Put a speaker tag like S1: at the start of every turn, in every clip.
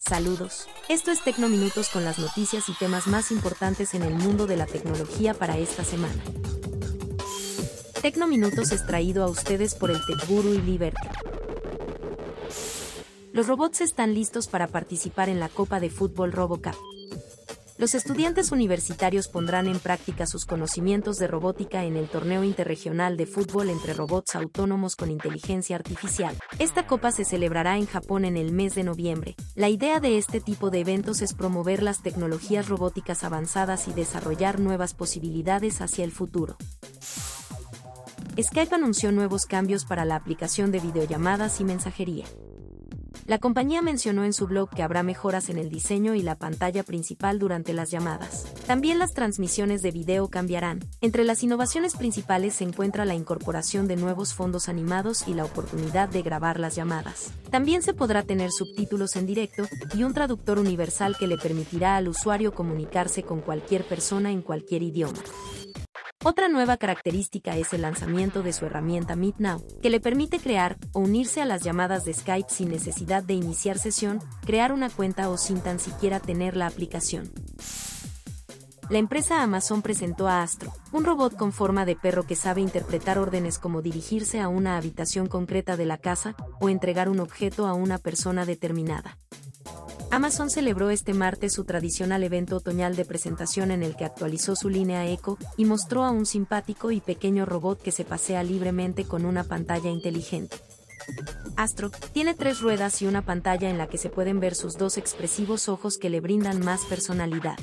S1: Saludos. Esto es Tecnominutos con las noticias y temas más importantes en el mundo de la tecnología para esta semana. Tecnominutos es traído a ustedes por el TechGuru y Liberty. Los robots están listos para participar en la Copa de Fútbol RoboCup. Los estudiantes universitarios pondrán en práctica sus conocimientos de robótica en el torneo interregional de fútbol entre robots autónomos con inteligencia artificial. Esta copa se celebrará en Japón en el mes de noviembre. La idea de este tipo de eventos es promover las tecnologías robóticas avanzadas y desarrollar nuevas posibilidades hacia el futuro. Skype anunció nuevos cambios para la aplicación de videollamadas y mensajería. La compañía mencionó en su blog que habrá mejoras en el diseño y la pantalla principal durante las llamadas. También las transmisiones de video cambiarán. Entre las innovaciones principales se encuentra la incorporación de nuevos fondos animados y la oportunidad de grabar las llamadas. También se podrá tener subtítulos en directo y un traductor universal que le permitirá al usuario comunicarse con cualquier persona en cualquier idioma. Otra nueva característica es el lanzamiento de su herramienta Meet Now, que le permite crear o unirse a las llamadas de Skype sin necesidad de iniciar sesión, crear una cuenta o sin tan siquiera tener la aplicación. La empresa Amazon presentó a Astro, un robot con forma de perro que sabe interpretar órdenes como dirigirse a una habitación concreta de la casa o entregar un objeto a una persona determinada. Amazon celebró este martes su tradicional evento otoñal de presentación en el que actualizó su línea Echo y mostró a un simpático y pequeño robot que se pasea libremente con una pantalla inteligente. Astro tiene tres ruedas y una pantalla en la que se pueden ver sus dos expresivos ojos que le brindan más personalidad.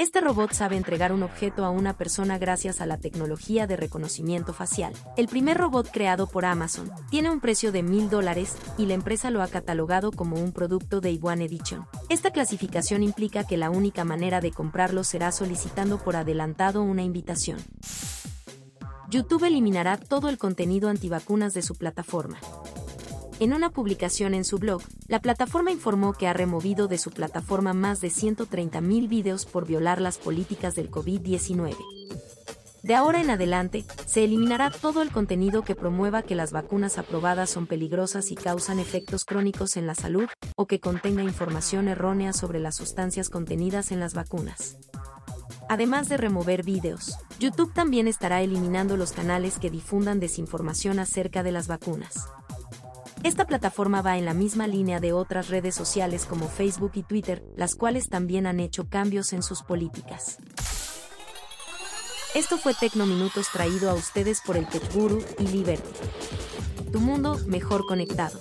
S1: Este robot sabe entregar un objeto a una persona gracias a la tecnología de reconocimiento facial. El primer robot creado por Amazon tiene un precio de mil dólares y la empresa lo ha catalogado como un producto de One Edition. Esta clasificación implica que la única manera de comprarlo será solicitando por adelantado una invitación. YouTube eliminará todo el contenido antivacunas de su plataforma. En una publicación en su blog, la plataforma informó que ha removido de su plataforma más de 130.000 videos por violar las políticas del COVID-19. De ahora en adelante, se eliminará todo el contenido que promueva que las vacunas aprobadas son peligrosas y causan efectos crónicos en la salud, o que contenga información errónea sobre las sustancias contenidas en las vacunas. Además de remover videos, YouTube también estará eliminando los canales que difundan desinformación acerca de las vacunas. Esta plataforma va en la misma línea de otras redes sociales como Facebook y Twitter, las cuales también han hecho cambios en sus políticas. Esto fue Tecnominutos traído a ustedes por el Tech Guru y Liberty. Tu mundo mejor conectado.